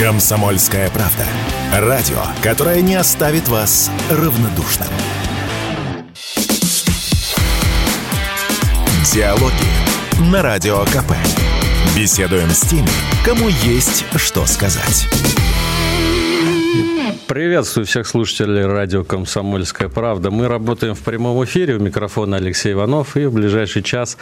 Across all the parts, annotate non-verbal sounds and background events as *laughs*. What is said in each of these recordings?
Комсомольская правда. Радио, которое не оставит вас равнодушным. Диалоги на Радио КП. Беседуем с теми, кому есть что сказать. Приветствую всех слушателей радио «Комсомольская правда». Мы работаем в прямом эфире. У микрофона Алексей Иванов. И в ближайший час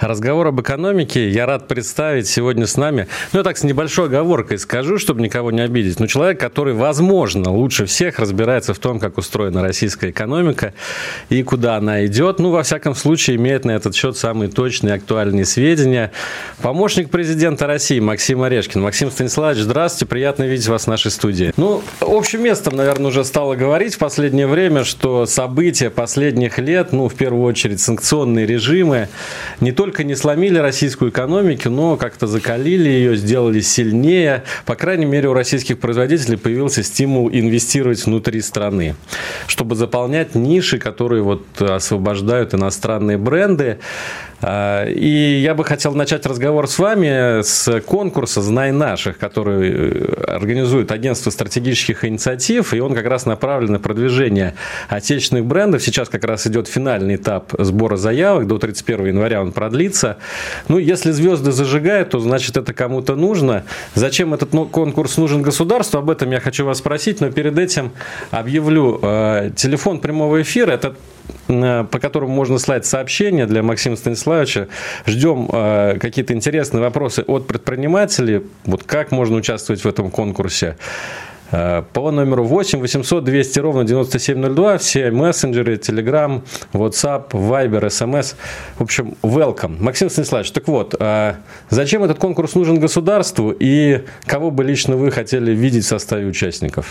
разговор об экономике. Я рад представить сегодня с нами, ну, я так с небольшой оговоркой скажу, чтобы никого не обидеть, но человек, который, возможно, лучше всех разбирается в том, как устроена российская экономика и куда она идет. Ну, во всяком случае, имеет на этот счет самые точные и актуальные сведения. Помощник президента России Максим Орешкин. Максим Станиславович, здравствуйте. Приятно видеть вас в нашей студии. Ну, общем местом, наверное, уже стало говорить в последнее время, что события последних лет, ну, в первую очередь, санкционные режимы, не только не сломили российскую экономику, но как-то закалили ее, сделали сильнее. По крайней мере, у российских производителей появился стимул инвестировать внутри страны, чтобы заполнять ниши, которые вот освобождают иностранные бренды. А, и я бы хотел начать разговор с вами с конкурса «Знай наших», который э, организует агентство стратегических инициатив, и он как раз направлен на продвижение отечественных брендов. Сейчас как раз идет финальный этап сбора заявок, до 31 января он продлится. Ну, если звезды зажигают, то значит это кому-то нужно. Зачем этот конкурс нужен государству, об этом я хочу вас спросить, но перед этим объявлю э, телефон прямого эфира. Это Э, по которому можно слать сообщения для Максима Станиславовича. Ждем э, какие-то интересные вопросы от предпринимателей. Вот как можно участвовать в этом конкурсе. Э, по номеру 8 800 200 ровно 9702. Все мессенджеры, Telegram, WhatsApp, Viber, SMS. В общем, welcome. Максим Станиславович, так вот, э, зачем этот конкурс нужен государству и кого бы лично вы хотели видеть в составе участников?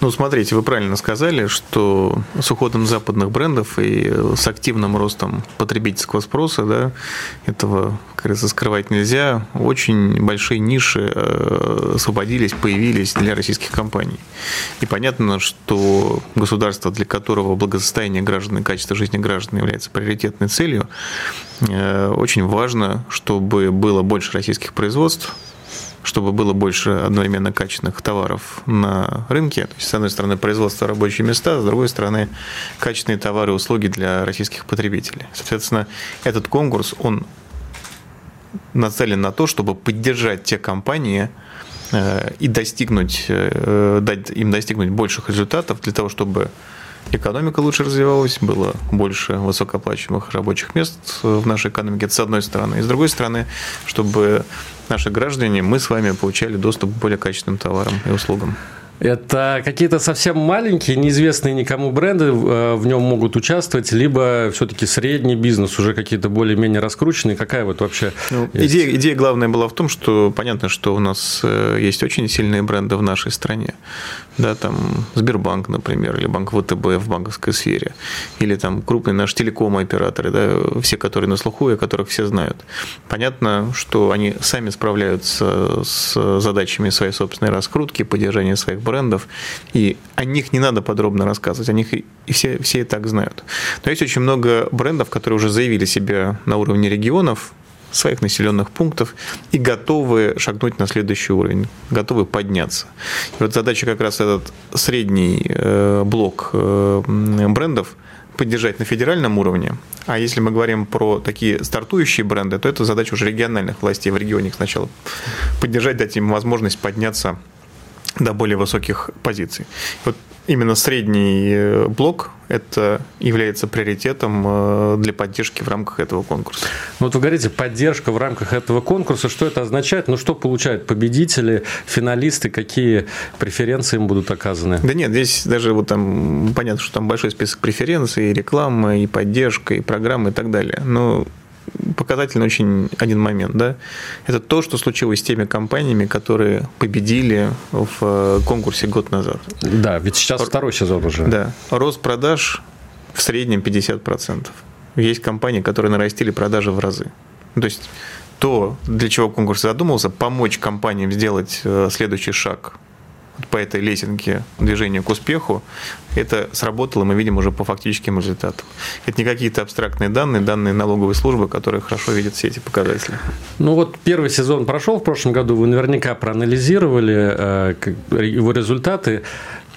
Ну, смотрите, вы правильно сказали, что с уходом западных брендов и с активным ростом потребительского спроса, да, этого, как говорится, скрывать нельзя, очень большие ниши э, освободились, появились для российских компаний компаний. И понятно, что государство, для которого благосостояние граждан и качество жизни граждан является приоритетной целью, э, очень важно, чтобы было больше российских производств, чтобы было больше одновременно качественных товаров на рынке. То есть, с одной стороны, производство рабочие места, с другой стороны, качественные товары и услуги для российских потребителей. Соответственно, этот конкурс, он нацелен на то, чтобы поддержать те компании, и достигнуть, э, дать им достигнуть больших результатов для того, чтобы экономика лучше развивалась, было больше высокооплачиваемых рабочих мест в нашей экономике, это с одной стороны. И с другой стороны, чтобы наши граждане, мы с вами получали доступ к более качественным товарам и услугам. Это какие-то совсем маленькие, неизвестные никому бренды э, в нем могут участвовать, либо все-таки средний бизнес, уже какие-то более-менее раскрученные. Какая вот вообще ну, идея, идея главная была в том, что понятно, что у нас э, есть очень сильные бренды в нашей стране. Да, там Сбербанк, например, или Банк ВТБ в банковской сфере, или там крупные наши телеком-операторы, да, все, которые на слуху и которых все знают. Понятно, что они сами справляются с задачами своей собственной раскрутки, поддержания своих брендов, и о них не надо подробно рассказывать, о них и все, все и так знают. Но есть очень много брендов, которые уже заявили себя на уровне регионов, своих населенных пунктов и готовы шагнуть на следующий уровень, готовы подняться. И вот задача как раз этот средний э, блок э, брендов поддержать на федеральном уровне. А если мы говорим про такие стартующие бренды, то это задача уже региональных властей в регионе сначала поддержать, дать им возможность подняться до более высоких позиций. Вот именно средний э, блок это является приоритетом э, для поддержки в рамках этого конкурса. Ну, вот вы говорите, поддержка в рамках этого конкурса, что это означает? Ну, что получают победители, финалисты, какие преференции им будут оказаны? Да нет, здесь даже вот там понятно, что там большой список преференций, и реклама, и поддержка, и программы и так далее. Но показательный очень один момент, да, это то, что случилось с теми компаниями, которые победили в э, конкурсе год назад. Да, ведь сейчас Р... второй сезон уже. Да, рост продаж в среднем 50%. Есть компании, которые нарастили продажи в разы. То есть то, для чего конкурс задумался, помочь компаниям сделать э, следующий шаг по этой лесенке движения к успеху, это сработало, мы видим уже по фактическим результатам. Это не какие-то абстрактные данные, данные налоговой службы, которые хорошо видят все эти показатели. Ну вот первый сезон прошел в прошлом году, вы наверняка проанализировали э, его результаты.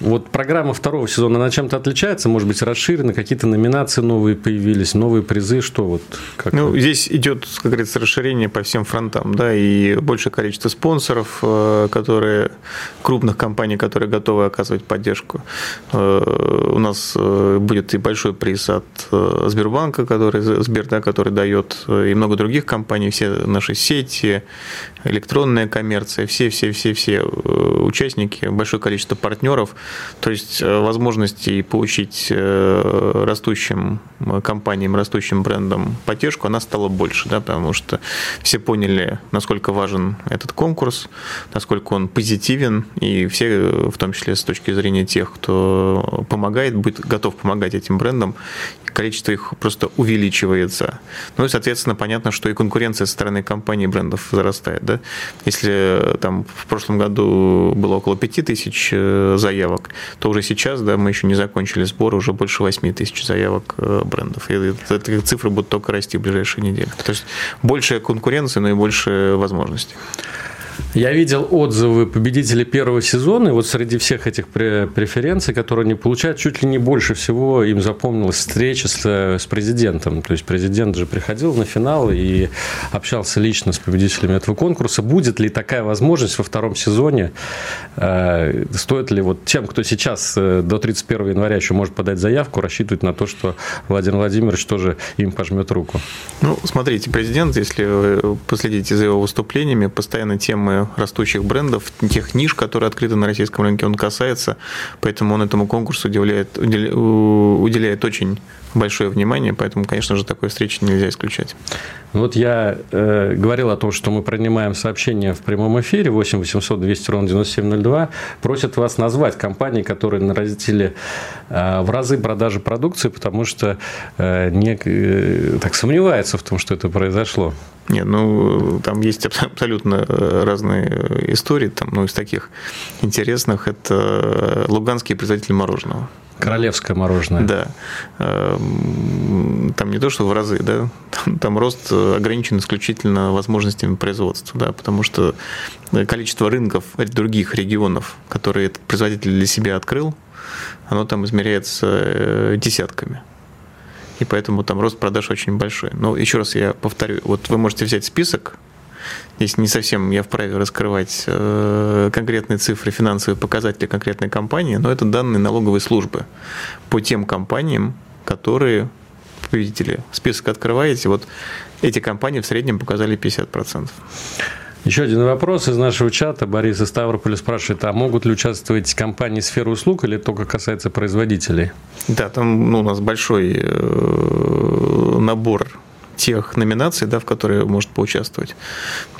Вот программа второго сезона, она чем-то отличается? Может быть, расширена? Какие-то номинации новые появились, новые призы? Что вот? Как ну, вот? здесь идет, как говорится, расширение по всем фронтам, да, и большее количество спонсоров, э, которые, крупных компаний, которые готовы оказывать поддержку. Э, у нас э, будет и большой приз от Сбербанка, который, Сбер, да, который дает, и много других компаний, все наши сети, электронная коммерция, все-все-все-все участники, большое количество партнеров – то есть э, возможности получить э, растущим компаниям, растущим брендам поддержку, она стала больше, да, потому что все поняли, насколько важен этот конкурс, насколько он позитивен, и все, в том числе с точки зрения тех, кто помогает, будет готов помогать этим брендам, количество их просто увеличивается. Ну и, соответственно, понятно, что и конкуренция со стороны компаний брендов зарастает. Да? Если там в прошлом году было около 5 тысяч э, заявок, то уже сейчас да, мы еще не закончили сбор, уже больше 8 тысяч заявок э, брендов. И эти цифры будут только расти в ближайшие недели. То есть большая конкуренция, но и больше возможностей. Я видел отзывы победителей первого сезона, и вот среди всех этих преференций, которые они получают, чуть ли не больше всего им запомнилась встреча с, с президентом. То есть президент же приходил на финал и общался лично с победителями этого конкурса. Будет ли такая возможность во втором сезоне? Э, стоит ли вот тем, кто сейчас э, до 31 января еще может подать заявку, рассчитывать на то, что Владимир Владимирович тоже им пожмет руку? Ну, смотрите, президент, если вы последите за его выступлениями, постоянно тема темы растущих брендов, тех ниш, которые открыты на российском рынке, он касается, поэтому он этому конкурсу уделяет, уделяет очень большое внимание, поэтому, конечно же, такой встречи нельзя исключать. Вот я э, говорил о том, что мы принимаем сообщения в прямом эфире 8 800 200 ровно 9702. Просят вас назвать компании, которые нарастили э, в разы продажи продукции, потому что э, не, э, так сомневается в том, что это произошло. Нет, ну, там есть абсолютно э, разные э, истории. Там, ну, из таких интересных это луганские производители мороженого. Королевское мороженое. Да. Эм, там не то, что в разы, да, там, там рост ограничен исключительно возможностями производства, да, потому что количество рынков других регионов, которые этот производитель для себя открыл, оно там измеряется э, десятками и поэтому там рост продаж очень большой. Но еще раз я повторю, вот вы можете взять список, здесь не совсем я вправе раскрывать э, конкретные цифры, финансовые показатели конкретной компании, но это данные налоговой службы по тем компаниям, которые победители. Список открываете, вот эти компании в среднем показали 50%. Еще один вопрос из нашего чата. Борис из Ставрополя спрашивает, а могут ли участвовать компании сферы услуг или только касается производителей? Да, там ну, у нас большой э, набор тех номинаций, да, в которые может поучаствовать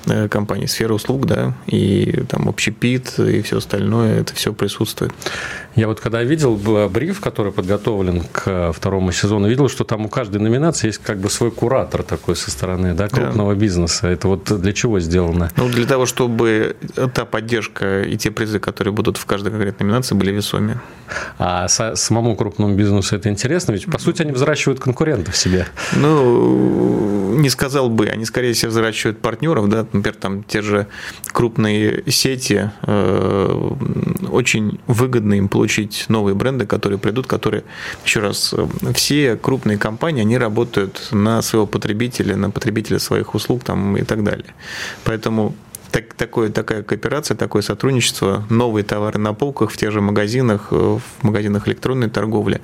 э, компания сфера услуг, да, и там общепит и все остальное, это все присутствует. Я вот когда видел бриф, который подготовлен к второму сезону, видел, что там у каждой номинации есть как бы свой куратор такой со стороны да, крупного да. бизнеса. Это вот для чего сделано? Ну, для того, чтобы та поддержка и те призы, которые будут в каждой конкретной номинации, были весомее. А самому крупному бизнесу это интересно? Ведь, по сути, они взращивают конкурентов себе. Ну, не сказал бы. Они, скорее всего, взращивают партнеров. Да? Например, там те же крупные сети э, очень выгодно им получать получить новые бренды, которые придут, которые, еще раз, все крупные компании, они работают на своего потребителя, на потребителя своих услуг там, и так далее. Поэтому так, такое, такая кооперация, такое сотрудничество, новые товары на полках в тех же магазинах, в магазинах электронной торговли,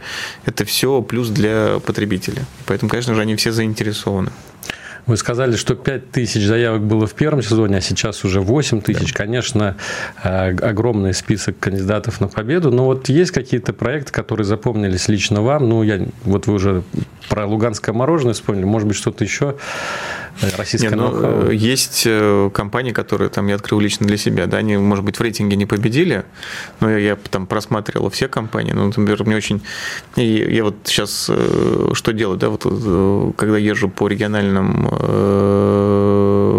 это все плюс для потребителя. Поэтому, конечно же, они все заинтересованы. Вы сказали, что 5 тысяч заявок было в первом сезоне, а сейчас уже 8 тысяч. Да. Конечно, э, огромный список кандидатов на победу. Но вот есть какие-то проекты, которые запомнились лично вам? Ну, я, вот вы уже про луганское мороженое вспомнили. Может быть, что-то еще? Э, российское Не, ну, э, Есть компании, которые там я открыл лично для себя. Да, они, может быть, в рейтинге не победили, но я, я там просматривал все компании. Ну, например, мне очень... И я вот сейчас что делаю, да, вот когда езжу по региональным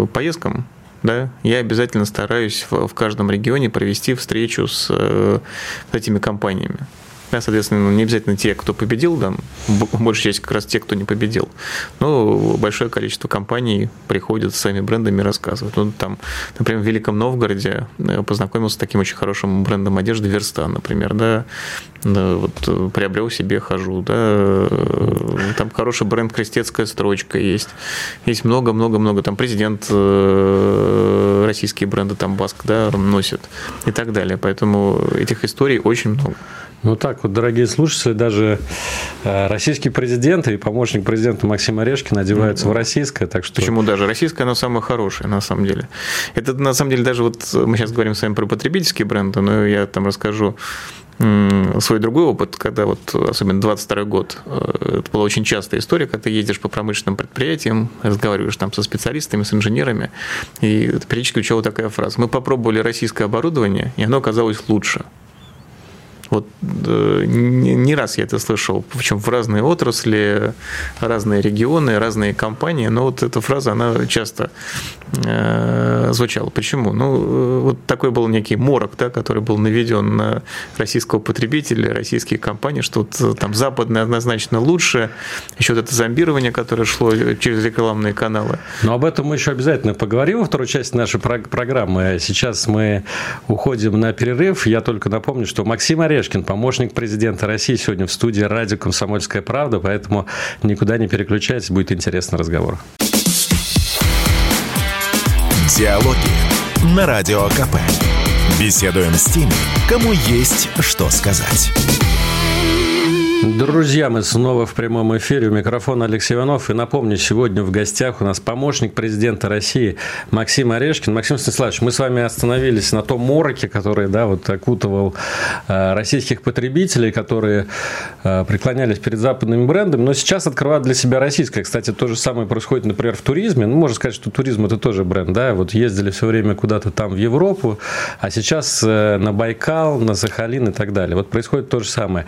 Э, поездкам да, я обязательно стараюсь в, в каждом регионе провести встречу с, с этими компаниями. Да, соответственно, не обязательно те, кто победил, да, большая часть как раз те, кто не победил. Но большое количество компаний приходят с своими брендами и рассказывают. Ну, там, например, в Великом Новгороде э, познакомился с таким очень хорошим брендом одежды Верстан, например, да, да вот э, приобрел себе, хожу, да, э, там хороший бренд Крестецкая строчка есть, есть много-много-много, там президент российские бренды там Баск, да, носит и так далее, поэтому этих историй очень много. Ну так вот, дорогие слушатели, даже э, российский президент и помощник президента Максим Орешкин одеваются mm-hmm. в российское, так что... Почему даже? Российское, оно самое хорошее, на самом деле. Это, на самом деле, даже вот мы сейчас говорим с вами про потребительские бренды, но я там расскажу свой другой опыт, когда вот, особенно 22 год, э, это была очень частая история, когда ты едешь по промышленным предприятиям, разговариваешь там со специалистами, с инженерами, и периодически учила такая фраза. Мы попробовали российское оборудование, и оно оказалось лучше. Вот э, не раз я это слышал, причем в разные отрасли, разные регионы, разные компании, но вот эта фраза, она часто э, звучала. Почему? Ну, э, вот такой был некий морок, да, который был наведен на российского потребителя, российские компании, что вот там западное однозначно лучше, еще вот это зомбирование, которое шло через рекламные каналы. Но об этом мы еще обязательно поговорим во второй части нашей программы. Сейчас мы уходим на перерыв. Я только напомню, что Максим Ореш Орешкин, помощник президента России, сегодня в студии радио «Комсомольская правда», поэтому никуда не переключайтесь, будет интересный разговор. Диалоги на Радио КП. Беседуем с теми, кому есть что сказать. Друзья, мы снова в прямом эфире. У микрофона Алексей Иванов. И напомню, сегодня в гостях у нас помощник президента России Максим Орешкин. Максим Станиславович, мы с вами остановились на том мороке, который да, вот окутывал э, российских потребителей, которые э, преклонялись перед западными брендами, но сейчас открывают для себя российское. Кстати, то же самое происходит, например, в туризме. Ну, можно сказать, что туризм – это тоже бренд. Да? Вот ездили все время куда-то там в Европу, а сейчас э, на Байкал, на Сахалин и так далее. Вот происходит то же самое.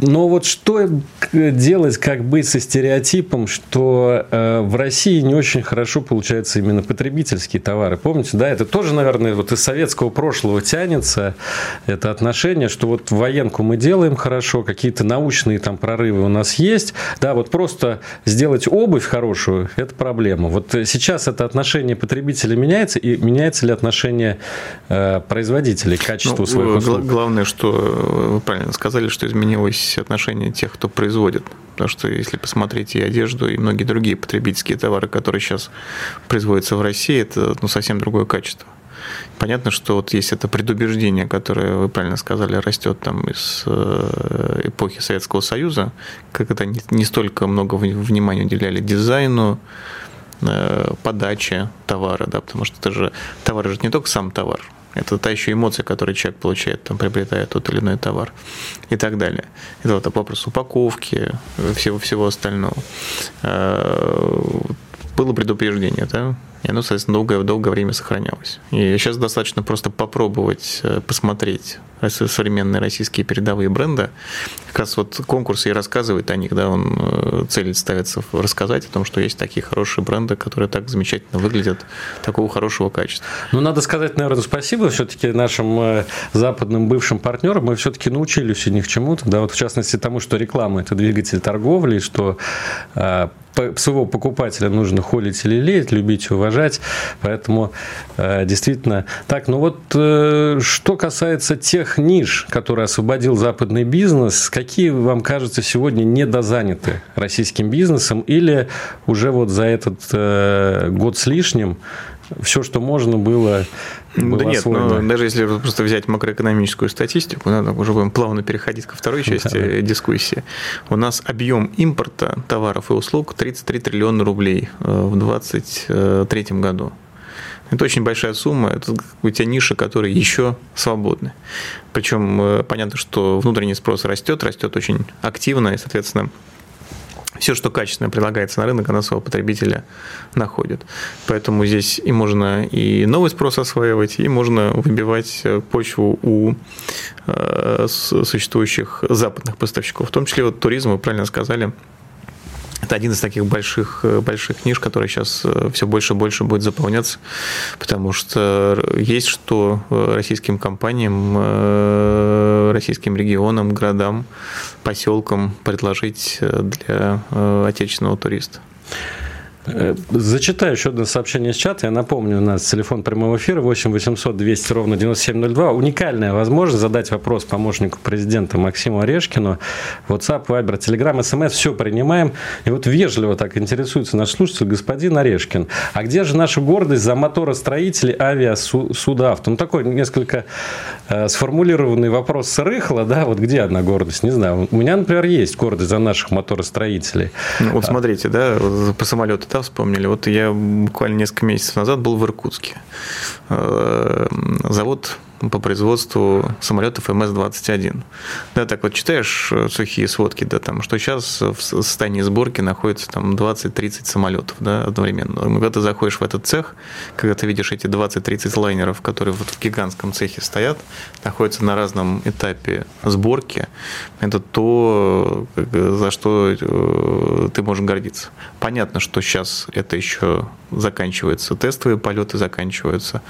Но вот что делать, как быть со стереотипом, что э, в России не очень хорошо получаются именно потребительские товары. Помните, да, это тоже, наверное, вот из советского прошлого тянется это отношение, что вот военку мы делаем хорошо, какие-то научные там прорывы у нас есть, да, вот просто сделать обувь хорошую – это проблема. Вот сейчас это отношение потребителя меняется, и меняется ли отношение э, производителей к качеству ну, своих услуг? Главное, что вы правильно сказали, что изменилось отношение тех, кто производит. Потому что если посмотреть и одежду, и многие другие потребительские товары, которые сейчас производятся в России, это ну, совсем другое качество. Понятно, что вот есть это предубеждение, которое, вы правильно сказали, растет там из э, эпохи Советского Союза, это не столько много внимания уделяли дизайну, э, подаче товара, да, потому что это же товар же не только сам товар, это та еще эмоция, которую человек получает, там, приобретая тот или иной товар и так далее. Это вот вопрос упаковки, всего, всего остального. Э, было предупреждение, да, и оно, соответственно, долгое, долгое время сохранялось. И сейчас достаточно просто попробовать э, посмотреть современные российские передовые бренды. Как раз вот конкурс и рассказывает о них, да, он э, цель ставится рассказать о том, что есть такие хорошие бренды, которые так замечательно выглядят, такого хорошего качества. Ну, надо сказать, наверное, спасибо все-таки нашим э, западным бывшим партнерам. Мы все-таки научились у них чему-то, да, вот в частности тому, что реклама – это двигатель торговли, что своего покупателя нужно холить или лелеять, любить и уважать. Поэтому э, действительно так. Ну вот э, что касается тех ниш, которые освободил западный бизнес, какие вам кажется сегодня недозаняты российским бизнесом или уже вот за этот э, год с лишним все, что можно было было да нет, но даже если просто взять макроэкономическую статистику, надо уже будем плавно переходить ко второй части да, дискуссии. У нас объем импорта товаров и услуг 33 триллиона рублей э, в 2023 году. Это очень большая сумма, это у тебя ниша, которые еще свободны. Причем э, понятно, что внутренний спрос растет, растет очень активно, и, соответственно, все, что качественно предлагается на рынок, оно своего потребителя находит. Поэтому здесь и можно и новый спрос осваивать, и можно выбивать э, почву у э, существующих западных поставщиков. В том числе вот туризм, вы правильно сказали, это один из таких больших, больших ниш, который сейчас все больше и больше будет заполняться, потому что есть что российским компаниям, российским регионам, городам, поселкам предложить для отечественного туриста. Э, зачитаю еще одно сообщение из чата. Я напомню, у нас телефон прямого эфира 8 800 200 ровно 9702. Уникальная возможность задать вопрос помощнику президента Максиму Орешкину. WhatsApp, Viber, Telegram, SMS, все принимаем. И вот вежливо так интересуется наш слушатель, господин Орешкин. А где же наша гордость за моторостроителей авиасудавто? Ну, такой несколько э, сформулированный вопрос рыхло, да? Вот где одна гордость? Не знаю. У меня, например, есть гордость за наших моторостроителей. Ну, вот смотрите, да, по самолету да, вспомнили. Вот я буквально несколько месяцев назад был в Иркутске. Э, завод по производству самолетов МС-21. Да, так вот читаешь э, сухие сводки, да, там, что сейчас в состоянии сборки находится там 20-30 самолетов, да, одновременно. Когда ты заходишь в этот цех, когда ты видишь эти 20-30 лайнеров, которые вот в гигантском цехе стоят, находятся на разном этапе сборки, это то, за что э, ты можешь гордиться. Понятно, что сейчас это еще заканчивается, тестовые полеты заканчиваются,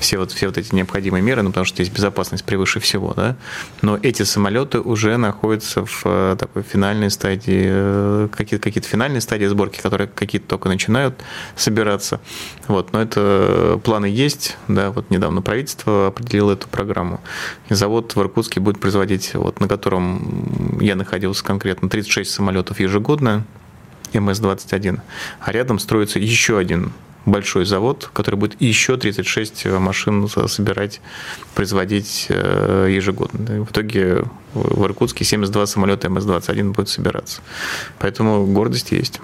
все вот, все вот эти необходимые меры, ну, потому что здесь безопасность превыше всего, да, но эти самолеты уже находятся в э, такой финальной стадии, э, какие-то какие финальные стадии сборки, которые какие-то только начинают собираться, вот, но это планы есть, да, вот недавно правительство определило эту программу, и завод в Иркутске будет производить, вот, на котором я находился конкретно, 36 самолетов ежегодно, МС-21, а рядом строится еще один большой завод, который будет еще 36 машин собирать, производить э, ежегодно. В итоге в Иркутске 72 самолета МС-21 будут собираться. Поэтому гордость есть.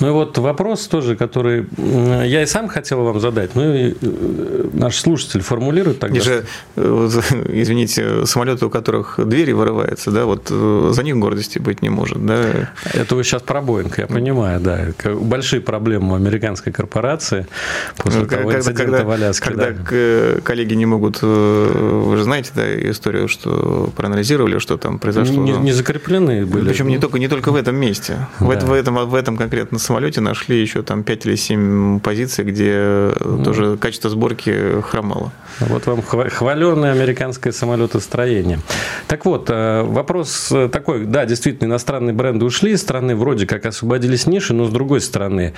Ну и вот вопрос тоже, который я и сам хотел вам задать, ну и э, наш слушатель формулирует тогда. же, э, *laughs* извините, самолеты, у которых двери вырываются, да, вот э, за них гордости быть не может, да. Это вы сейчас про Боинг, я понимаю, да. Большие проблемы у американской корпорации после ну, того когда, инцидента когда, в Аляске. Когда да. коллеги не могут, вы же знаете, да, историю, что проанализировали, что там произошло. Не, не закреплены были. Причем не только, не только в этом месте. Да. В, в, этом, в этом конкретно самолете нашли еще там 5 или 7 позиций, где ну, тоже качество сборки хромало. Вот вам хваленное американское самолетостроение. Так вот, э, вопрос такой, да, действительно, иностранные бренды ушли страны, вроде как освободились ниши, но с другой стороны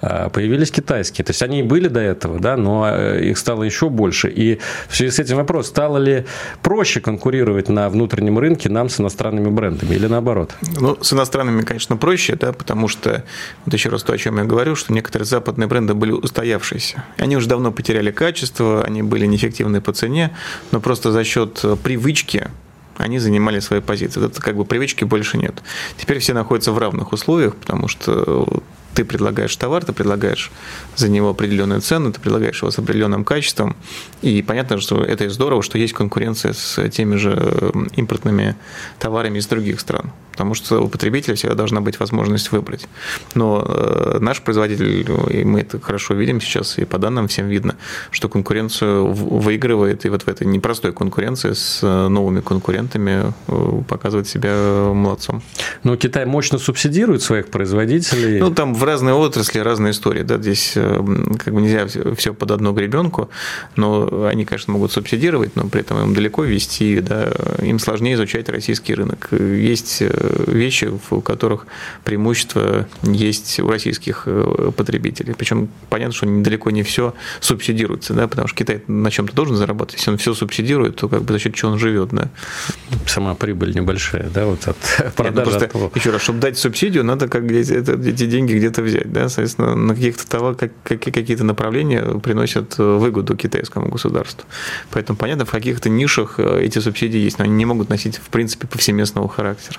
э, появились китайские. То есть они были до этого, да, но э, их стало еще больше. И в связи с этим вопрос, стало ли проще конкурировать на внутреннем рынке нам с иностранными брендами или наоборот? Ну, с иностранными, конечно, проще, да, потому что вот еще раз то, о чем я говорю, что некоторые западные бренды были устоявшиеся. Они уже давно потеряли качество, они были неэффективны по цене, но просто за счет э, привычки они занимали свои позиции. Это как бы привычки больше нет. Теперь все находятся в равных условиях, потому что ты предлагаешь товар, ты предлагаешь за него определенную цену, ты предлагаешь его с определенным качеством, и понятно, что это и здорово, что есть конкуренция с теми же импортными товарами из других стран, потому что у потребителя всегда должна быть возможность выбрать. Но э, наш производитель, и мы это хорошо видим сейчас, и по данным всем видно, что конкуренцию выигрывает, и вот в этой непростой конкуренции с новыми конкурентами э, показывает себя молодцом. Но Китай мощно субсидирует своих производителей. Ну, там в разные отрасли разные истории. Да, здесь э, как бы нельзя все под одну гребенку, но они, конечно, могут субсидировать, но при этом им далеко вести, да, им сложнее изучать российский рынок. Есть э, вещи, в которых преимущество есть у российских э, потребителей. Причем понятно, что далеко не все субсидируется, да, потому что Китай на чем-то должен зарабатывать. Если он все субсидирует, то как бы за счет чего он живет, да. Сама прибыль небольшая, да, вот от продажи. Нет, ну просто, еще раз, чтобы дать субсидию, надо как эти деньги где-то это взять. Да? Соответственно, на каких-то товар, как, какие-то направления приносят выгоду китайскому государству. Поэтому понятно, в каких-то нишах э, эти субсидии есть, но они не могут носить, в принципе, повсеместного характера.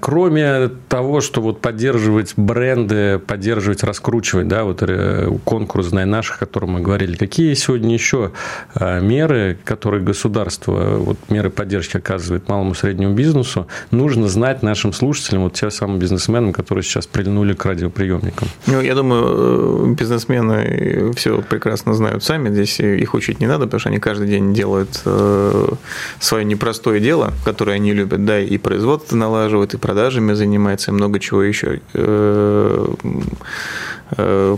кроме того, что вот поддерживать бренды, поддерживать, раскручивать, да, вот э, конкурс «Знай наших», о котором мы говорили, какие сегодня еще а, меры, которые государство, вот меры поддержки оказывает малому и среднему бизнесу, нужно знать нашим слушателям, вот тем самым бизнесменам, которые сейчас прильнули к радиоприемникам? Ну, я думаю, э, бизнесмены все прекрасно знают сами, здесь их учить не надо, потому что они каждый день делают э, свое непростое дело, которое они любят, да, и производство налаживают, ухаживает, и продажами занимается, и много чего еще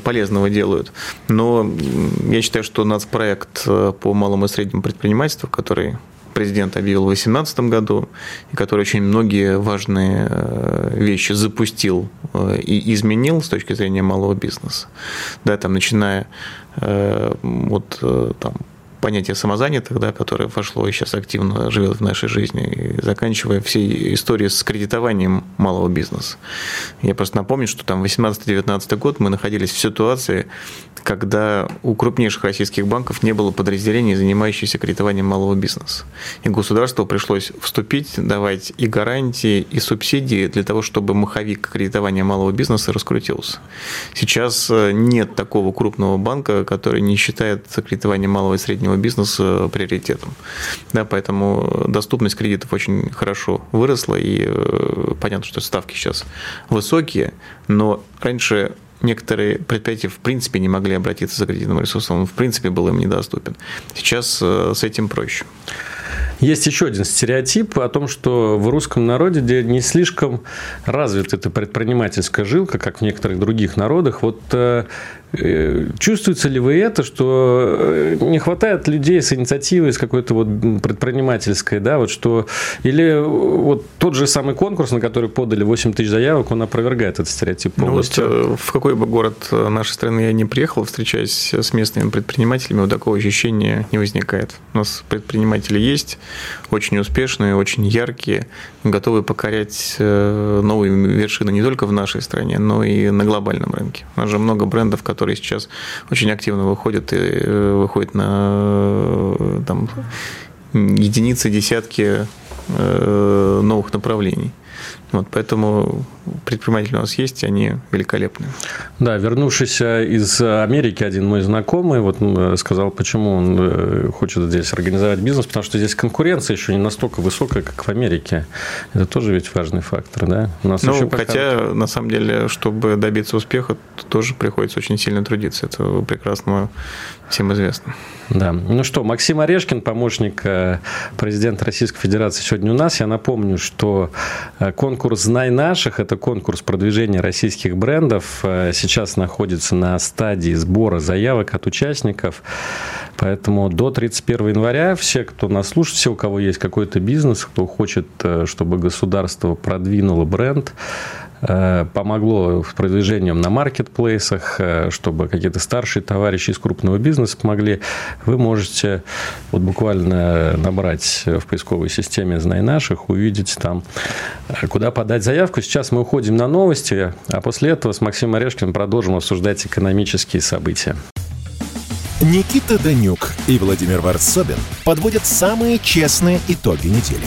полезного делают. Но я считаю, что нацпроект по малому и среднему предпринимательству, который президент объявил в 2018 году, и который очень многие важные э, вещи запустил э, и изменил с точки зрения малого бизнеса. Да, там, начиная э, вот там, понятие самозанятых, да, которое вошло и сейчас активно живет в нашей жизни, и заканчивая всей историей с кредитованием малого бизнеса. Я просто напомню, что там 18-19 год мы находились в ситуации, когда у крупнейших российских банков не было подразделений, занимающихся кредитованием малого бизнеса. И государству пришлось вступить, давать и гарантии, и субсидии для того, чтобы маховик кредитования малого бизнеса раскрутился. Сейчас э, нет такого крупного банка, который не считает кредитование малого и среднего среднего бизнеса приоритетом. Да, поэтому доступность кредитов очень хорошо выросла, и э, понятно, что ставки сейчас высокие, но раньше некоторые предприятия в принципе не могли обратиться за кредитным ресурсом, он в принципе был им недоступен. Сейчас э, с этим проще. Есть еще один стереотип о том, что в русском народе не слишком развита эта предпринимательская жилка, как в некоторых других народах. Вот э, чувствуется ли вы это, что э, не хватает людей с инициативой, с какой-то вот предпринимательской, да, вот что... Или вот тот же самый конкурс, на который подали 8 тысяч заявок, он опровергает этот стереотип полностью? Ну, вот, в какой бы город нашей страны я не приехал, встречаясь с местными предпринимателями, вот такого ощущения не возникает. У нас предприниматели есть, очень успешные, очень яркие, готовы покорять э, новые вершины не только в нашей стране, но и на глобальном рынке. У нас же много брендов, которые сейчас очень активно выходят и э, выходят на э, там, единицы, десятки новых направлений. Вот, поэтому предприниматели у нас есть, и они великолепны. Да, вернувшись из Америки, один мой знакомый вот сказал, почему он э, хочет здесь организовать бизнес, потому что здесь конкуренция еще не настолько высокая, как в Америке. Это тоже ведь важный фактор, да? У нас ну, пока... хотя, на самом деле, чтобы добиться успеха, тоже приходится очень сильно трудиться. Это прекрасно всем известно. Да. Ну что, Максим Орешкин, помощник э, президента Российской Федерации, сегодня у нас. Я напомню, что э, конкурс «Знай наших» – это конкурс продвижения российских брендов. Э, сейчас находится на стадии сбора заявок от участников. Поэтому до 31 января все, кто нас слушает, все, у кого есть какой-то бизнес, кто хочет, чтобы государство продвинуло бренд, помогло с продвижением на маркетплейсах, э, чтобы какие-то старшие товарищи из крупного бизнеса помогли, вы можете вот буквально набрать в поисковой системе «Знай наших», увидеть там, э, куда подать заявку. Сейчас мы уходим на новости, а после этого с Максимом Орешкиным продолжим обсуждать экономические события. Никита Данюк и Владимир Варсобин подводят самые честные итоги недели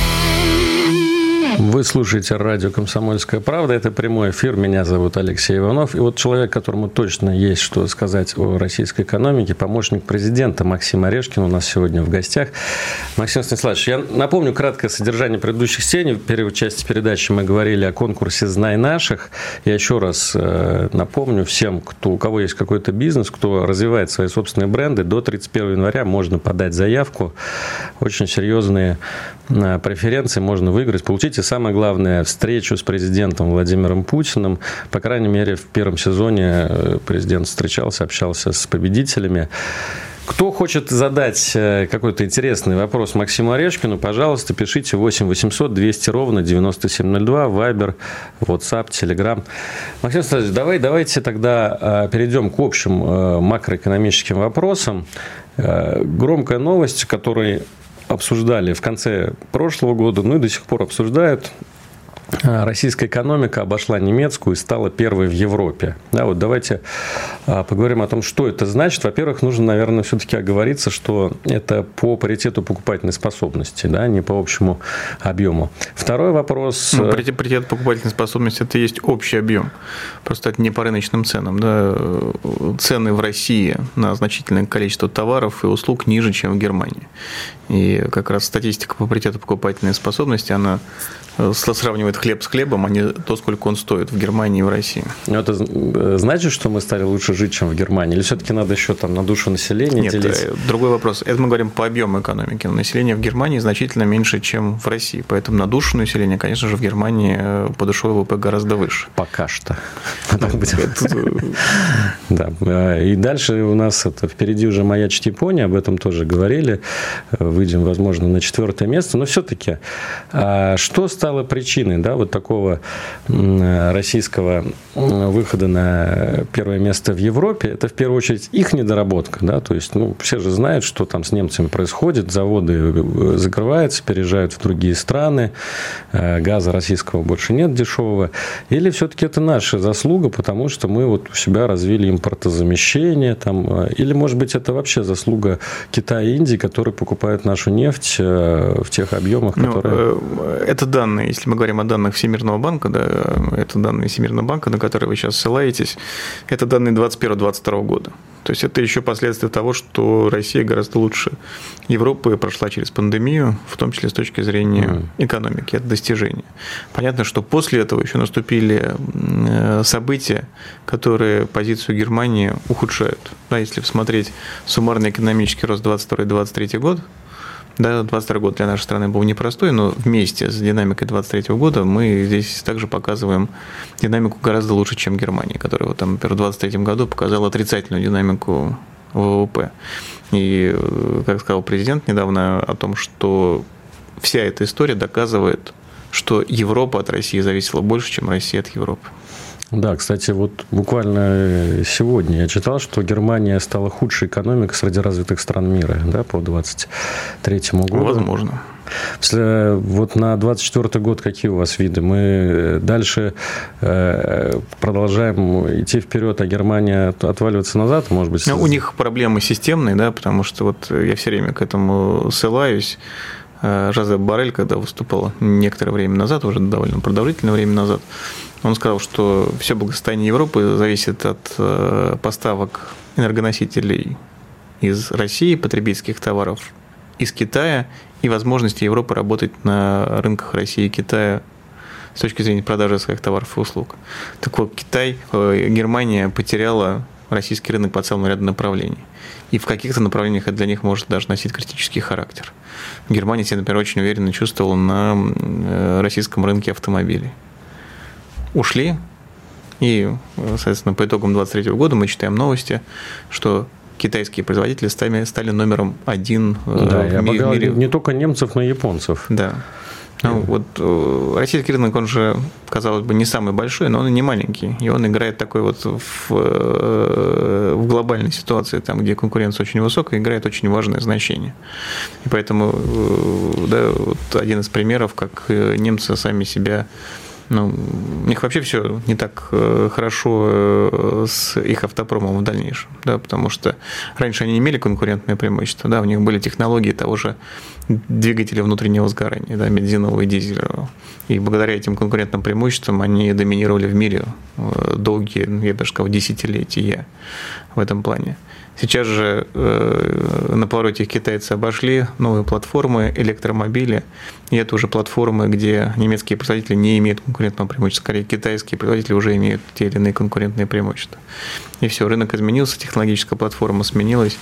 Вы слушаете радио «Комсомольская правда». Это прямой эфир. Меня зовут Алексей Иванов. И вот человек, которому точно есть что сказать о российской экономике, помощник президента Максим Орешкин у нас сегодня в гостях. Максим Станиславович, я напомню краткое содержание предыдущих сцений. В первой части передачи мы говорили о конкурсе «Знай наших». Я еще раз э, напомню всем, кто, у кого есть какой-то бизнес, кто развивает свои собственные бренды, до 31 января можно подать заявку. Очень серьезные преференции можно выиграть. Получите самое главное, встречу с президентом Владимиром Путиным. По крайней мере, в первом сезоне э, президент встречался, общался с победителями. Кто хочет задать э, какой-то интересный вопрос Максиму Орешкину, пожалуйста, пишите 8 800 200 ровно 9702, Вайбер, WhatsApp, Telegram. Максим Александрович, давай, давайте тогда э, перейдем к общим макроэкономическим вопросам. Громкая новость, которой обсуждали в конце прошлого года, ну и до сих пор обсуждают. А, российская экономика обошла немецкую и стала первой в Европе. Да, вот давайте а, поговорим о том, что это значит. Во-первых, нужно, наверное, все-таки оговориться, что это по паритету покупательной способности, да, не по общему объему. Второй вопрос... Ну, паритет, паритет покупательной способности – это есть общий объем. Просто это не по рыночным ценам. Да. Цены в России на значительное количество товаров и услуг ниже, чем в Германии. И как раз статистика по паритету покупательной способности, она Э, сравнивает хлеб с хлебом, а не то, сколько он стоит в Германии и в России. Но это э, значит, что мы стали лучше жить, чем в Германии? Или все-таки надо еще там на душу населения Нет, делить? Э, другой вопрос. Это мы говорим по объему экономики. Население в Германии значительно меньше, чем в России. Поэтому на душу населения, конечно же, в Германии по душевой ВВП гораздо выше. Пока что. *laughs* *laughs* Да. И дальше у нас это впереди уже маячит Япония, об этом тоже говорили. Выйдем, возможно, на четвертое место. Но все-таки, а что стало причиной да, вот такого российского выхода на первое место в Европе? Это в первую очередь их недоработка. Да? То есть ну, все же знают, что там с немцами происходит. Заводы э, закрываются, переезжают в другие страны. Э, газа российского больше нет дешевого. Или все-таки это наша заслуга, потому что мы вот у себя развили импортозамещение. Там, э, или, может быть, это вообще заслуга Китая и Индии, которые покупают нашу нефть в тех объемах, ну, которые... Ну, это данные, если мы говорим о данных Всемирного банка, да, это данные Всемирного банка, на которые вы сейчас ссылаетесь, это данные 2021-2022 года. То есть это еще последствия того, что Россия гораздо лучше Европы прошла через пандемию, в том числе с точки зрения экономики. Это достижение. Понятно, что после этого еще наступили э, события, которые позицию Германии ухудшают. Да, если посмотреть суммарный экономический рост 22-23 год, да, 22 год для нашей страны был непростой, но вместе с динамикой 23 года мы здесь также показываем динамику гораздо лучше, чем Германия, которая вот там, например, в 23 году показала отрицательную динамику ВВП. И, как сказал президент недавно о том, что вся эта история доказывает, что Европа от России зависела больше, чем Россия от Европы. Да, кстати, вот буквально сегодня я читал, что Германия стала худшей экономикой среди развитых стран мира да, по 2023 году. Возможно. Вот на 24 год какие у вас виды? Мы дальше э, продолжаем идти вперед, а Германия отваливается назад, может быть? Ну, у них проблемы системные, да, потому что вот я все время к этому ссылаюсь. Э, Жозеп Барель, когда выступал некоторое время назад, уже довольно продолжительное время назад, он сказал, что все благосостояние Европы зависит от э, поставок энергоносителей из России, потребительских товаров из Китая и возможности Европы работать на рынках России и Китая с точки зрения продажи своих товаров и услуг. Так вот, Китай, э, Германия потеряла российский рынок по целому ряду направлений. И в каких-то направлениях это для них может даже носить критический характер. Германия себя, например, очень уверенно чувствовала на э, российском рынке автомобилей ушли. И, соответственно, по итогам 2023 года мы читаем новости, что китайские производители стали, стали номером один э, да, в, ми- в мире. Не только немцев, но и японцев. Да. Ну, вот э, российский рынок, он же, казалось бы, не самый большой, но он и не маленький. И он играет такой вот в, э, в глобальной ситуации, там, где конкуренция очень высокая, играет очень важное значение. И поэтому да, вот один из примеров, как немцы сами себя ну, у них вообще все не так э, хорошо э, с их автопромом в дальнейшем, да, потому что раньше они имели конкурентное преимущество, да, у них были технологии того же двигателя внутреннего сгорания, да, бензинового и дизельного. И благодаря этим конкурентным преимуществам они доминировали в мире э, долгие, я даже сказал, десятилетия в этом плане. Сейчас же э, на повороте китайцы обошли новые платформы, электромобили, и это уже платформы, где немецкие производители не имеют конкурентного преимущества, скорее китайские производители уже имеют те или иные конкурентные преимущества. И все, рынок изменился, технологическая платформа сменилась,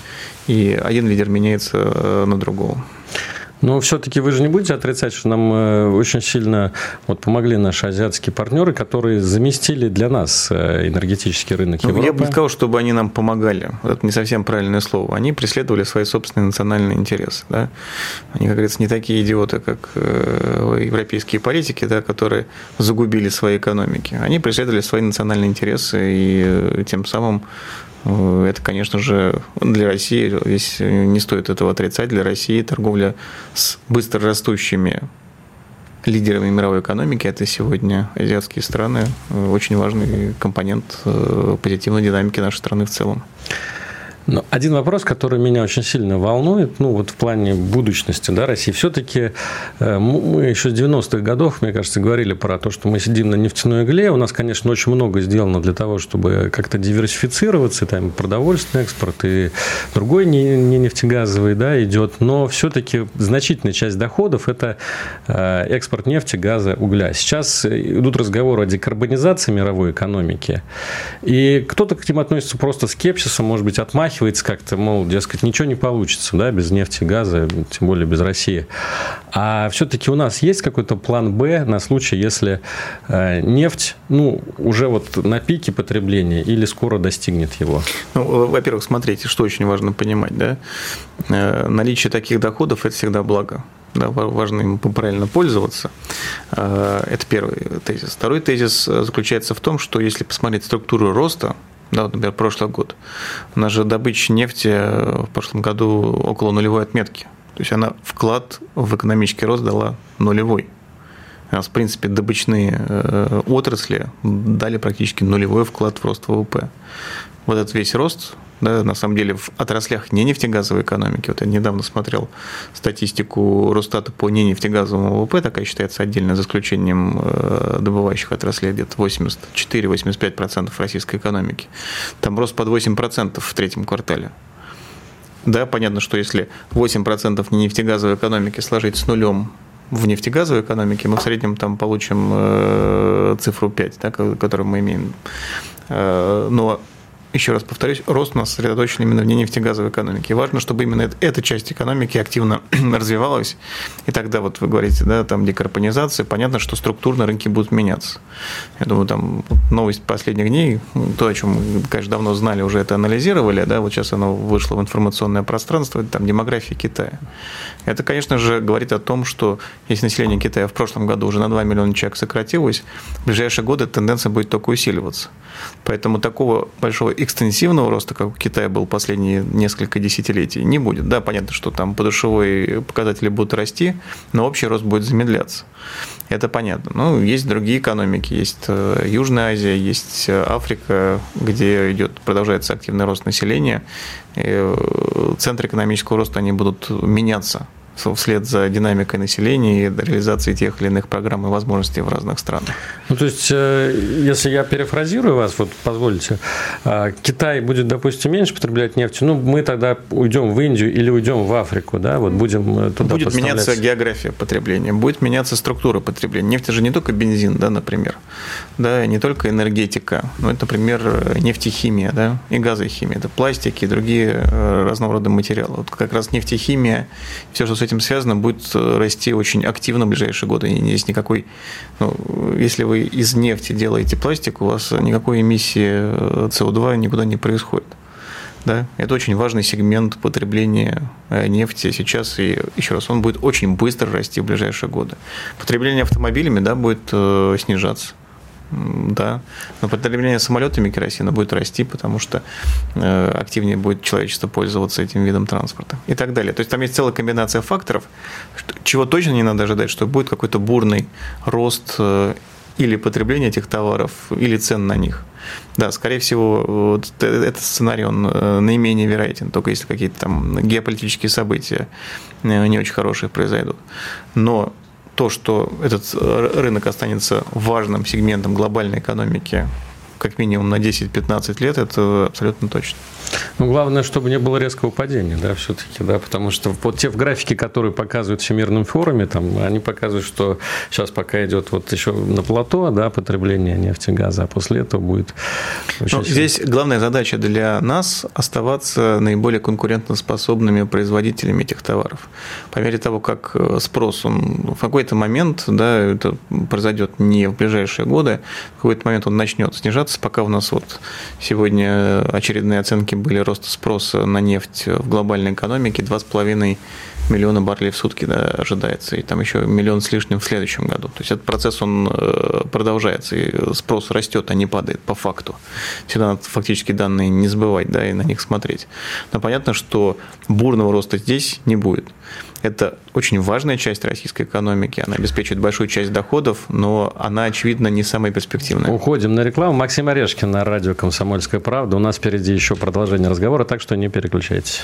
и один лидер меняется э, на другого. Но все-таки вы же не будете отрицать, что нам э, очень сильно вот, помогли наши азиатские партнеры, которые заместили для нас э, энергетический рынок Европы. Ну, я бы не сказал, чтобы они нам помогали. Это не совсем правильное слово. Они преследовали свои собственные национальные интересы. Да? Они, как говорится, не такие идиоты, как э, европейские политики, да, которые загубили свои экономики. Они преследовали свои национальные интересы и тем самым это, конечно же, для России, здесь не стоит этого отрицать, для России торговля с быстро растущими лидерами мировой экономики это сегодня азиатские страны, очень важный компонент позитивной динамики нашей страны в целом. Но один вопрос, который меня очень сильно волнует, ну вот в плане будущности да, России, все-таки э, мы еще с 90-х годов, мне кажется, говорили про то, что мы сидим на нефтяной игле. У нас, конечно, очень много сделано для того, чтобы как-то диверсифицироваться, там продовольственный экспорт и другой не, не нефтегазовый да, идет, но все-таки значительная часть доходов – это э, экспорт нефти, газа, угля. Сейчас идут разговоры о декарбонизации мировой экономики, и кто-то к ним относится просто скепсисом, может быть, отмахивается, отмахивается как-то, мол, дескать, ничего не получится, да, без нефти, газа, тем более без России. А все-таки у нас есть какой-то план Б на случай, если э, нефть, ну, уже вот на пике потребления или скоро достигнет его? Ну, во-первых, смотрите, что очень важно понимать, да, э, наличие таких доходов – это всегда благо да, важно им правильно пользоваться. Э, это первый тезис. Второй тезис заключается в том, что если посмотреть структуру роста да, например, прошлый год. У нас же добыча нефти в прошлом году около нулевой отметки. То есть она вклад в экономический рост дала нулевой. У нас, в принципе, добычные э, отрасли дали практически нулевой вклад в рост ВВП. Вот этот весь рост да, на самом деле в отраслях не нефтегазовой экономики. Вот я недавно смотрел статистику Росстата по не нефтегазовому ВВП, такая считается отдельно, за исключением э, добывающих отраслей, где-то 84-85% российской экономики. Там рост под 8% в третьем квартале. Да, понятно, что если 8% не нефтегазовой экономики сложить с нулем в нефтегазовой экономике, мы в среднем там получим э, цифру 5, да, которую мы имеем. Э, но еще раз повторюсь, рост у нас сосредоточен именно в нефтегазовой экономике. Важно, чтобы именно эта часть экономики активно *clears throat* развивалась. И тогда, вот вы говорите, да, там декарбонизация, понятно, что структурно рынки будут меняться. Я думаю, там новость последних дней, то, о чем мы, конечно, давно знали, уже это анализировали, да, вот сейчас оно вышло в информационное пространство, там демография Китая. Это, конечно же, говорит о том, что если население Китая в прошлом году уже на 2 миллиона человек сократилось, в ближайшие годы тенденция будет только усиливаться. Поэтому такого большого экстенсивного роста, как у Китая был последние несколько десятилетий, не будет. Да, понятно, что там подушевые показатели будут расти, но общий рост будет замедляться. Это понятно. Ну, есть другие экономики, есть э, Южная Азия, есть э, Африка, где идет, продолжается активный рост населения. И э, центры экономического роста они будут меняться вслед за динамикой населения и реализацией тех или иных программ и возможностей в разных странах. Ну, то есть, э, если я перефразирую вас, вот позвольте, а, Китай будет, допустим, меньше потреблять нефти, ну, мы тогда уйдем в Индию или уйдем в Африку, да, вот будем э, туда Будет меняться география потребления, будет меняться структура потребления. Нефть же не только бензин, да, например, да, не только энергетика, но это, например, нефтехимия, да, и газохимия, это пластики и другие э, разного рода материалы. Вот как раз нефтехимия, все, что с этим связано, будет расти очень активно в ближайшие годы. И здесь никакой, ну, если вы из нефти делаете пластик, у вас никакой эмиссии СО2 никуда не происходит. Да? Это очень важный сегмент потребления э, нефти сейчас. И еще раз, он будет очень быстро расти в ближайшие годы. Потребление автомобилями да, будет э, снижаться да. Но потребление самолетами керосина будет расти, потому что э, активнее будет человечество пользоваться этим видом транспорта и так далее. То есть там есть целая комбинация факторов, чего точно не надо ожидать, что будет какой-то бурный рост э, или потребления этих товаров, или цен на них. Да, скорее всего, вот этот сценарий, он э, наименее вероятен, только если какие-то там геополитические события не очень хорошие произойдут. Но то, что этот э, рынок останется важным сегментом глобальной экономики как минимум на 10-15 лет, это абсолютно точно. Ну, главное, чтобы не было резкого падения, да, все-таки, да, потому что вот те в графике, которые показывают в Всемирном форуме, там, они показывают, что сейчас пока идет вот еще на плато, да, потребление нефти, газа, а после этого будет... Ну, здесь главная задача для нас оставаться наиболее конкурентоспособными производителями этих товаров. По мере того, как э, спрос, он в какой-то момент, да, это произойдет не в ближайшие годы, в какой-то момент он начнет снижаться, пока у нас вот сегодня очередные оценки были роста спроса на нефть в глобальной экономике 2,5 миллиона баррелей в сутки да, ожидается, и там еще миллион с лишним в следующем году. То есть этот процесс, он э, продолжается, и спрос растет, а не падает по факту. Всегда надо фактически данные не забывать, да, и на них смотреть. Но понятно, что бурного роста здесь не будет. Это очень важная часть российской экономики, она обеспечивает большую часть доходов, но она, очевидно, не самая перспективная. Уходим на рекламу. Максим Орешкин на радио «Комсомольская правда». У нас впереди еще продолжение разговора, так что не переключайтесь.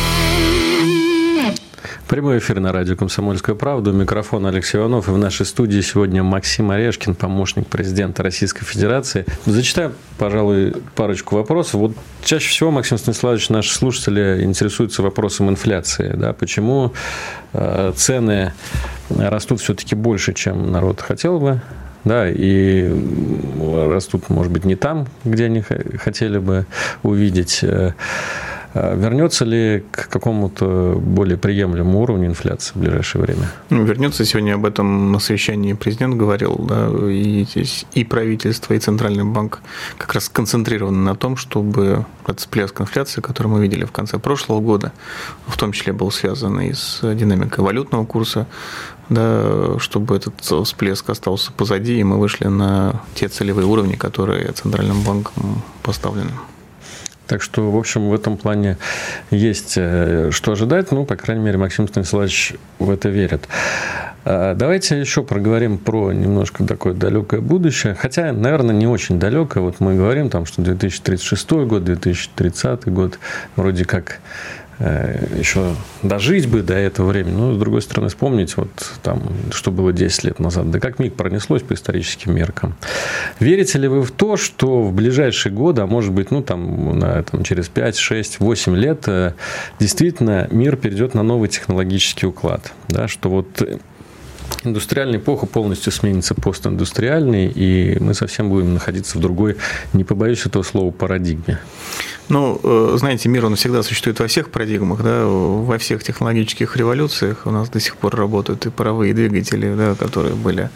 Прямой эфир на радио «Комсомольская правда». Микрофон Алексей Иванов. И в нашей студии сегодня Максим Орешкин, помощник президента Российской Федерации. Зачитаю, пожалуй, парочку вопросов. Вот чаще всего, Максим Станиславович, наши слушатели интересуются вопросом инфляции. Да? Почему э, цены растут все-таки больше, чем народ хотел бы? да, и растут, может быть, не там, где они хотели бы увидеть. Э, вернется ли к какому-то более приемлемому уровню инфляции в ближайшее время? Ну, вернется. Сегодня об этом на совещании президент говорил, да, и здесь и правительство, и Центральный банк как раз концентрированы на том, чтобы этот всплеск инфляции, который мы видели в конце прошлого года, в том числе был связан и с динамикой валютного курса, да, чтобы этот всплеск остался позади, и мы вышли на те целевые уровни, которые Центральным банком поставлены. Так что, в общем, в этом плане есть э, что ожидать. Ну, по крайней мере, Максим Станиславович в это верит. А, давайте еще проговорим про немножко такое далекое будущее. Хотя, наверное, не очень далекое. Вот мы говорим, там, что 2036 год, 2030 год вроде как еще дожить бы до этого времени. Но, с другой стороны, вспомнить, вот там, что было 10 лет назад. Да как миг пронеслось по историческим меркам. Верите ли вы в то, что в ближайшие годы, а может быть, ну, там, на, там, через 5, 6, 8 лет, э, действительно мир перейдет на новый технологический уклад? Да, что вот индустриальная эпоха полностью сменится постиндустриальной, и мы совсем будем находиться в другой, не побоюсь этого слова, парадигме. Ну, э, знаете, мир, он всегда существует во всех парадигмах, да, во всех технологических революциях у нас до сих пор работают и паровые двигатели, да, которые были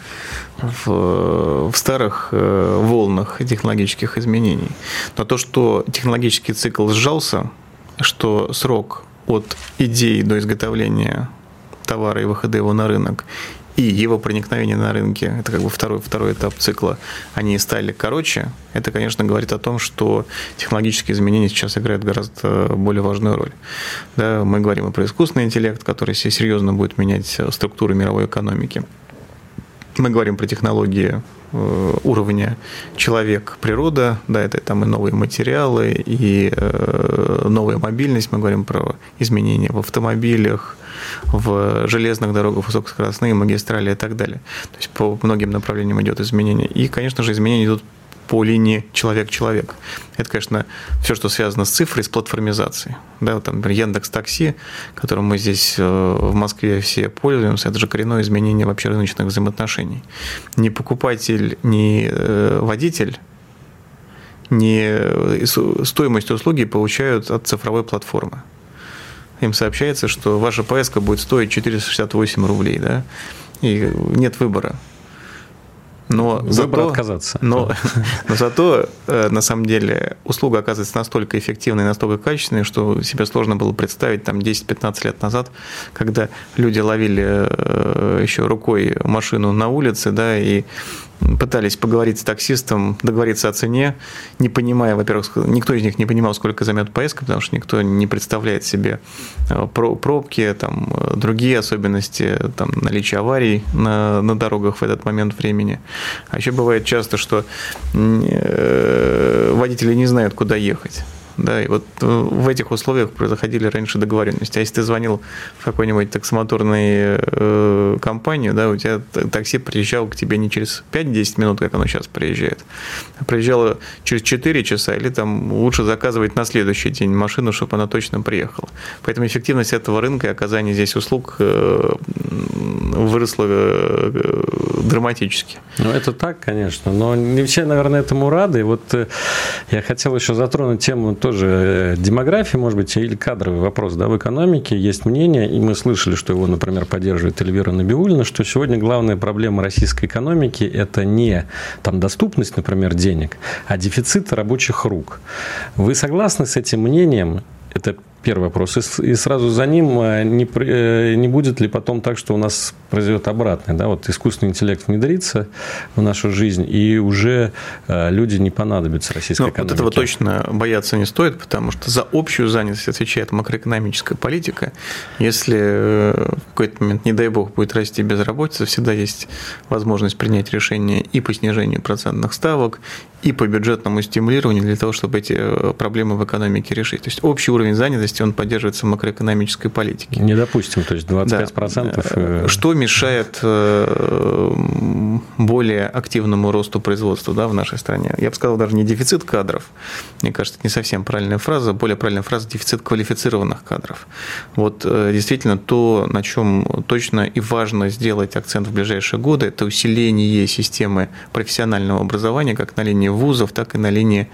в, в старых э, волнах технологических изменений. Но то, что технологический цикл сжался, что срок от идеи до изготовления товара и выхода его на рынок и его проникновение на рынке, это как бы второй, второй этап цикла, они стали короче, это, конечно, говорит о том, что технологические изменения сейчас играют гораздо более важную роль. Да, мы говорим про искусственный интеллект, который серьезно будет менять структуру мировой экономики. Мы говорим про технологии э, уровня человек-природа, да, это там и новые материалы, и э, новая мобильность, мы говорим про изменения в автомобилях, в железных дорогах, высокоскоростные магистрали и так далее. То есть по многим направлениям идет изменение. И, конечно же, изменения идут по линии человек-человек. Это, конечно, все, что связано с цифрой, с платформизацией. Да, вот, там, например, Яндекс Такси, которым мы здесь э, в Москве все пользуемся, это же коренное изменение вообще рыночных взаимоотношений. Ни покупатель, ни э, водитель не э, стоимость услуги получают от цифровой платформы им сообщается, что ваша поездка будет стоить 468 рублей, да, и нет выбора. Но Выбор зато, отказаться. Но, *laughs* но зато, э, на самом деле, услуга оказывается настолько эффективной настолько качественной, что себе сложно было представить там 10-15 лет назад, когда люди ловили э, еще рукой машину на улице, да, и пытались поговорить с таксистом, договориться о цене, не понимая, во-первых, никто из них не понимал, сколько займет поездка, потому что никто не представляет себе э, пробки, там, э, другие особенности, там, наличие аварий на, на дорогах в этот момент времени. А еще бывает часто, что э, водители не знают, куда ехать Да, и вот э, в этих условиях происходили раньше договоренности. А если ты звонил в какой-нибудь таксомоторную э, компанию, да, у тебя такси приезжал к тебе не через 5-10 минут, как оно сейчас приезжает, а приезжало через 4 часа, или там лучше заказывать на следующий день машину, чтобы она точно приехала. Поэтому эффективность этого рынка и оказание здесь услуг э, выросла э, драматически. Ну, это так, конечно, но не все, наверное, этому рады. Вот э, я хотел еще затронуть тему тоже э, демографии, может быть, или кадровый вопрос да, в экономике. Есть мнение, и мы слышали, что его, например, поддерживает Эльвира Набиулина, что сегодня главная проблема российской экономики – это не там, доступность, например, денег, а дефицит рабочих рук. Вы согласны с этим мнением? Это Первый вопрос. И, сразу за ним э, не, э, не будет ли потом так, что у нас произойдет обратное? Да? Вот искусственный интеллект внедрится в нашу жизнь, и уже э, люди не понадобятся российской Но ну, экономике. Вот этого точно бояться не стоит, потому что за общую занятость отвечает макроэкономическая политика. Если в какой-то момент, не дай бог, будет расти безработица, всегда есть возможность принять решение и по снижению процентных ставок, и по бюджетному стимулированию для того, чтобы эти проблемы в экономике решить. То есть общий уровень занятости есть он поддерживается макроэкономической политикой. Не допустим, то есть 25%. Да. Э, Что мешает э, более активному росту производства да, в нашей стране? Я бы сказал, даже не дефицит кадров, мне кажется, это не совсем правильная фраза, более правильная фраза – дефицит квалифицированных кадров. Вот э, действительно то, на чем точно и важно сделать акцент в ближайшие годы, это усиление системы профессионального образования как на линии вузов, так и на линии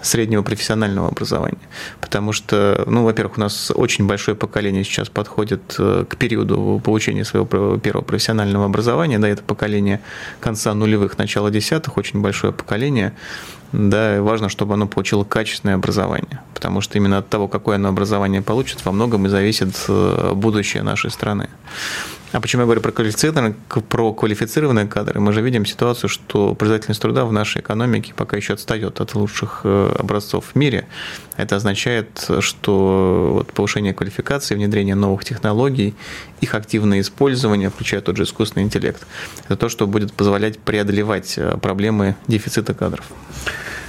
среднего профессионального образования. Потому что, ну, во-первых, у нас очень большое поколение сейчас подходит э, к периоду получения своего первого профессионального образования. Да, это поколение конца нулевых, начала десятых, очень большое поколение. Да, и важно, чтобы оно получило качественное образование, потому что именно от того, какое оно образование получит, во многом и зависит э, будущее нашей страны. А почему я говорю про квалифицированные, про квалифицированные кадры? Мы же видим ситуацию, что производительность труда в нашей экономике пока еще отстает от лучших э, образцов в мире. Это означает, что вот повышение квалификации, внедрение новых технологий, их активное использование, включая тот же искусственный интеллект, это то, что будет позволять преодолевать э, проблемы дефицита кадров.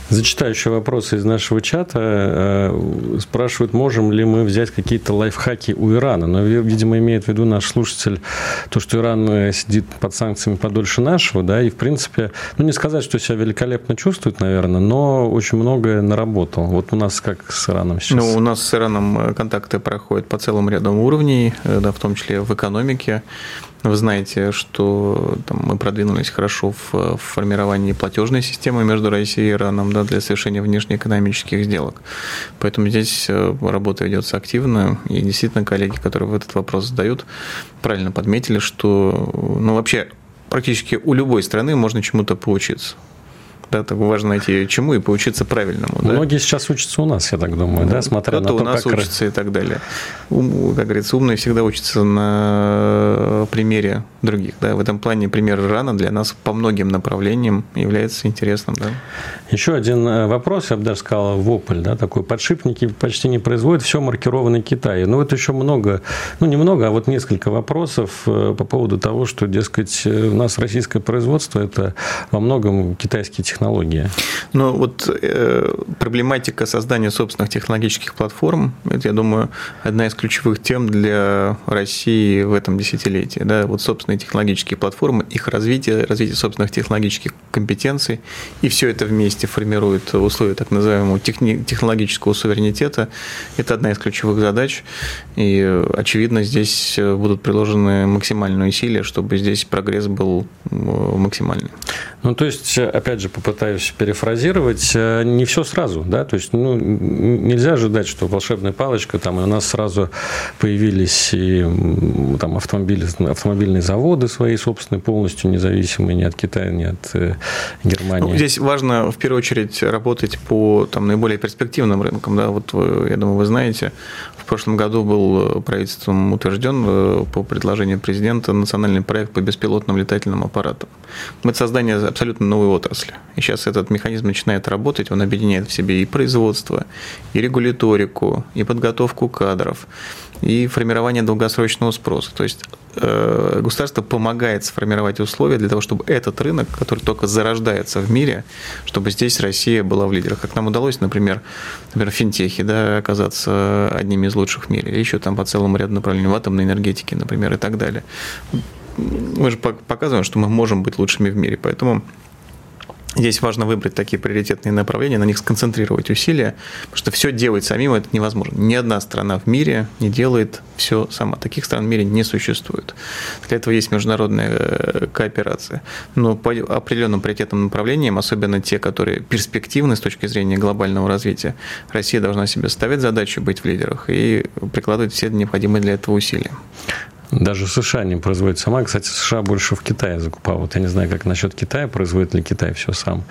Зачитаю еще вопросы из нашего чата. Э, спрашивают, можем ли мы взять какие-то лайфхаки у Ирана. Но, видимо, имеет в виду наш слушатель то, что Иран э, сидит под санкциями подольше нашего, да, и, в принципе, ну, не сказать, что себя великолепно чувствует, наверное, но очень многое наработал. Вот у нас как с Ираном сейчас? Ну, у нас с Ираном э, контакты проходят по целым рядам уровней, да, в том числе в экономике. Вы знаете, что там, мы продвинулись хорошо в, в формировании платежной системы между Россией и Ираном да, для совершения внешнеэкономических сделок. Поэтому здесь э, работа ведется активно. И действительно, коллеги, которые в этот вопрос задают, правильно подметили, что ну, вообще практически у любой страны можно чему-то поучиться. Да, так важно найти чему и поучиться правильному. Многие да? сейчас учатся у нас, я так думаю, да, смотря на то, у нас как... учатся и так далее. Ум, как говорится, умные всегда учатся на примере других. Да. В этом плане пример Ирана для нас по многим направлениям является интересным. Да. Еще один э, вопрос, я бы даже сказал, вопль, да, такой. Подшипники почти не производят, все маркировано Китай. Ну, вот еще много, ну, немного, а вот несколько вопросов э, по поводу того, что, дескать, э, у нас российское производство – это во многом китайские технологии технология? Ну, вот э, проблематика создания собственных технологических платформ, это, я думаю, одна из ключевых тем для России в этом десятилетии. Да? Вот собственные технологические платформы, их развитие, развитие собственных технологических компетенций, и все это вместе формирует условия так называемого техни- технологического суверенитета. Это одна из ключевых задач, и, очевидно, здесь будут приложены максимальные усилия, чтобы здесь прогресс был максимальный. Ну, то есть, опять же, попытаюсь перефразировать, э, не все сразу, да, то есть, ну, нельзя ожидать, что волшебная палочка, там, и у нас сразу появились и там автомобили, автомобильные заводы свои собственные, полностью независимые ни от Китая, ни от э, Германии. Ну, здесь важно, в первую очередь, работать по там, наиболее перспективным рынкам, да, вот, я думаю, вы знаете, в прошлом году был правительством утвержден э, по предложению президента национальный проект по беспилотным летательным аппаратам. Это создание абсолютно новой отрасли. И сейчас этот механизм начинает работать, он объединяет в себе и производство, и регуляторику, и подготовку кадров, и формирование долгосрочного спроса. То есть э, государство помогает сформировать условия для того, чтобы этот рынок, который только зарождается в мире, чтобы здесь Россия была в лидерах. Как нам удалось, например, например, в финтехе да, оказаться одними из лучших в мире, или еще там по целому ряду направлений в атомной энергетике, например, и так далее. Мы же показываем, что мы можем быть лучшими в мире, поэтому Здесь важно выбрать такие приоритетные направления, на них сконцентрировать усилия, потому что все делать самим это невозможно. Ни одна страна в мире не делает все сама. Таких стран в мире не существует. Для этого есть международная э, кооперация. Но по определенным приоритетным направлениям, особенно те, которые перспективны с точки зрения глобального развития, Россия должна себе ставить задачу быть в лидерах и прикладывать все необходимые для этого усилия. Даже США не производит сама. Кстати, США больше в Китае закупают. Я не знаю, как насчет Китая, производит ли Китай все сам.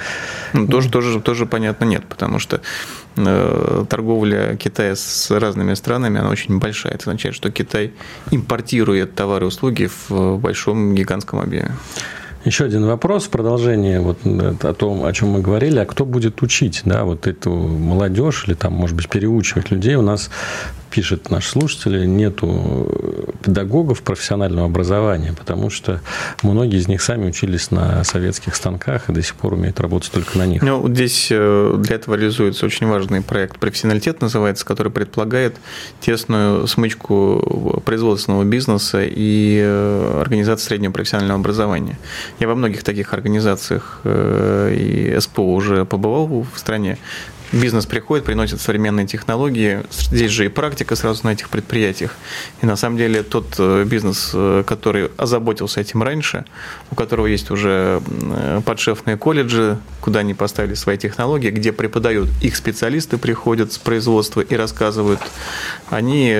Ну, тоже, тоже, тоже понятно нет, потому что э, торговля Китая с разными странами, она очень большая. Это означает, что Китай импортирует товары и услуги в большом гигантском объеме. Еще один вопрос в продолжение вот о том, о чем мы говорили. А кто будет учить да, вот эту молодежь или там, может быть, переучивать людей? У нас пишет наш слушатель, нету педагогов профессионального образования, потому что многие из них сами учились на советских станках и до сих пор умеют работать только на них. Ну, здесь э, для этого реализуется очень важный проект «Профессионалитет» называется, который предполагает тесную смычку производственного бизнеса и э, организации среднего профессионального образования. Я во многих таких организациях э, и СПО уже побывал в стране, бизнес приходит, приносит современные технологии. Здесь же и практика сразу на этих предприятиях. И на самом деле тот э, бизнес, э, который озаботился этим раньше, у которого есть уже э, подшефные колледжи, куда они поставили свои технологии, где преподают их специалисты, приходят с производства и рассказывают, они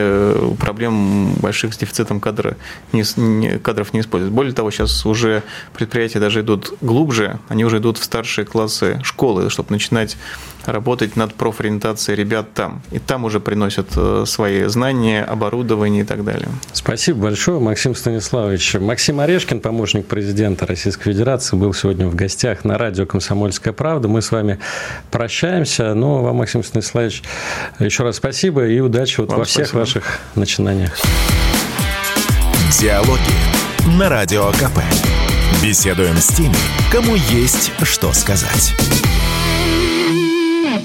проблем больших с дефицитом кадра, не, кадров не используют. Более того, сейчас уже предприятия даже идут глубже, они уже идут в старшие классы школы, чтобы начинать работать над профориентацией ребят там. И там уже приносят э, свои знания, оборудование и так далее. Спасибо большое, Максим Станиславович. Максим Орешкин, помощник президента Российской Федерации, был сегодня в гостях на радио «Комсомольская правда». Мы с вами прощаемся. Ну, вам, Максим Станиславович, еще раз спасибо и удачи вот во всех спасибо. ваших начинаниях. Диалоги на Радио КП. Беседуем с теми, кому есть что сказать.